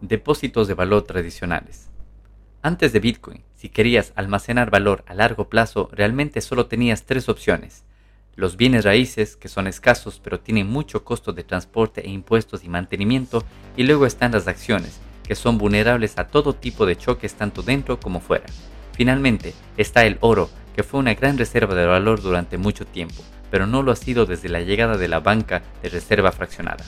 Depósitos de valor tradicionales. Antes de Bitcoin, si querías almacenar valor a largo plazo, realmente solo tenías tres opciones. Los bienes raíces, que son escasos pero tienen mucho costo de transporte e impuestos y mantenimiento, y luego están las acciones, que son vulnerables a todo tipo de choques tanto dentro como fuera. Finalmente, está el oro, que fue una gran reserva de valor durante mucho tiempo, pero no lo ha sido desde la llegada de la banca de reserva fraccionada.